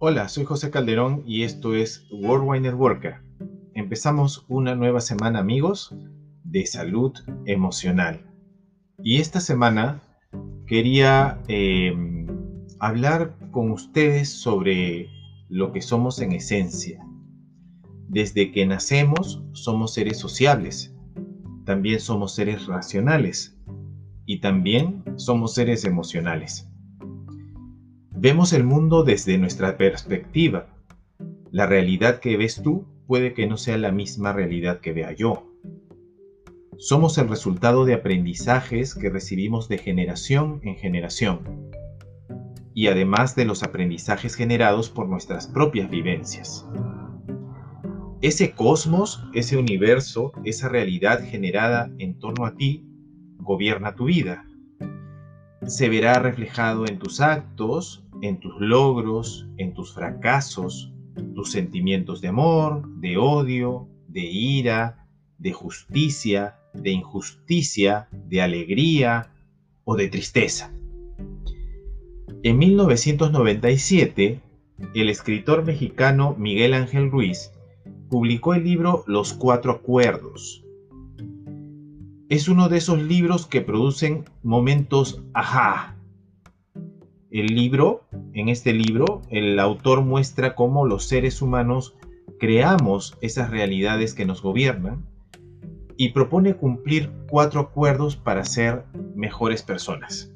Hola, soy José Calderón y esto es Worldwide Networker. Empezamos una nueva semana, amigos, de salud emocional. Y esta semana quería eh, hablar con ustedes sobre lo que somos en esencia. Desde que nacemos somos seres sociables, también somos seres racionales y también somos seres emocionales. Vemos el mundo desde nuestra perspectiva. La realidad que ves tú puede que no sea la misma realidad que vea yo. Somos el resultado de aprendizajes que recibimos de generación en generación y además de los aprendizajes generados por nuestras propias vivencias. Ese cosmos, ese universo, esa realidad generada en torno a ti, gobierna tu vida. Se verá reflejado en tus actos, en tus logros, en tus fracasos, tus sentimientos de amor, de odio, de ira, de justicia, de injusticia, de alegría o de tristeza. En 1997, el escritor mexicano Miguel Ángel Ruiz publicó el libro Los Cuatro Acuerdos. Es uno de esos libros que producen momentos ajá, el libro, en este libro, el autor muestra cómo los seres humanos creamos esas realidades que nos gobiernan y propone cumplir cuatro acuerdos para ser mejores personas.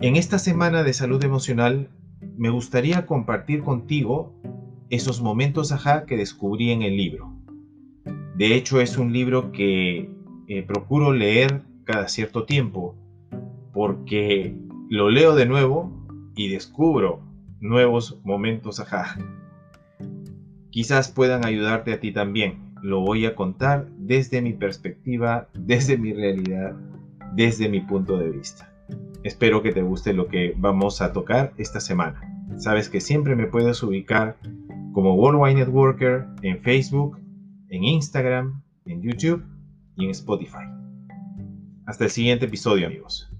En esta semana de salud emocional me gustaría compartir contigo esos momentos ajá que descubrí en el libro. De hecho es un libro que eh, procuro leer cada cierto tiempo porque lo leo de nuevo y descubro nuevos momentos ajá. Quizás puedan ayudarte a ti también. Lo voy a contar desde mi perspectiva, desde mi realidad, desde mi punto de vista. Espero que te guste lo que vamos a tocar esta semana. Sabes que siempre me puedes ubicar como Worldwide Networker en Facebook, en Instagram, en YouTube y en Spotify. Hasta el siguiente episodio amigos.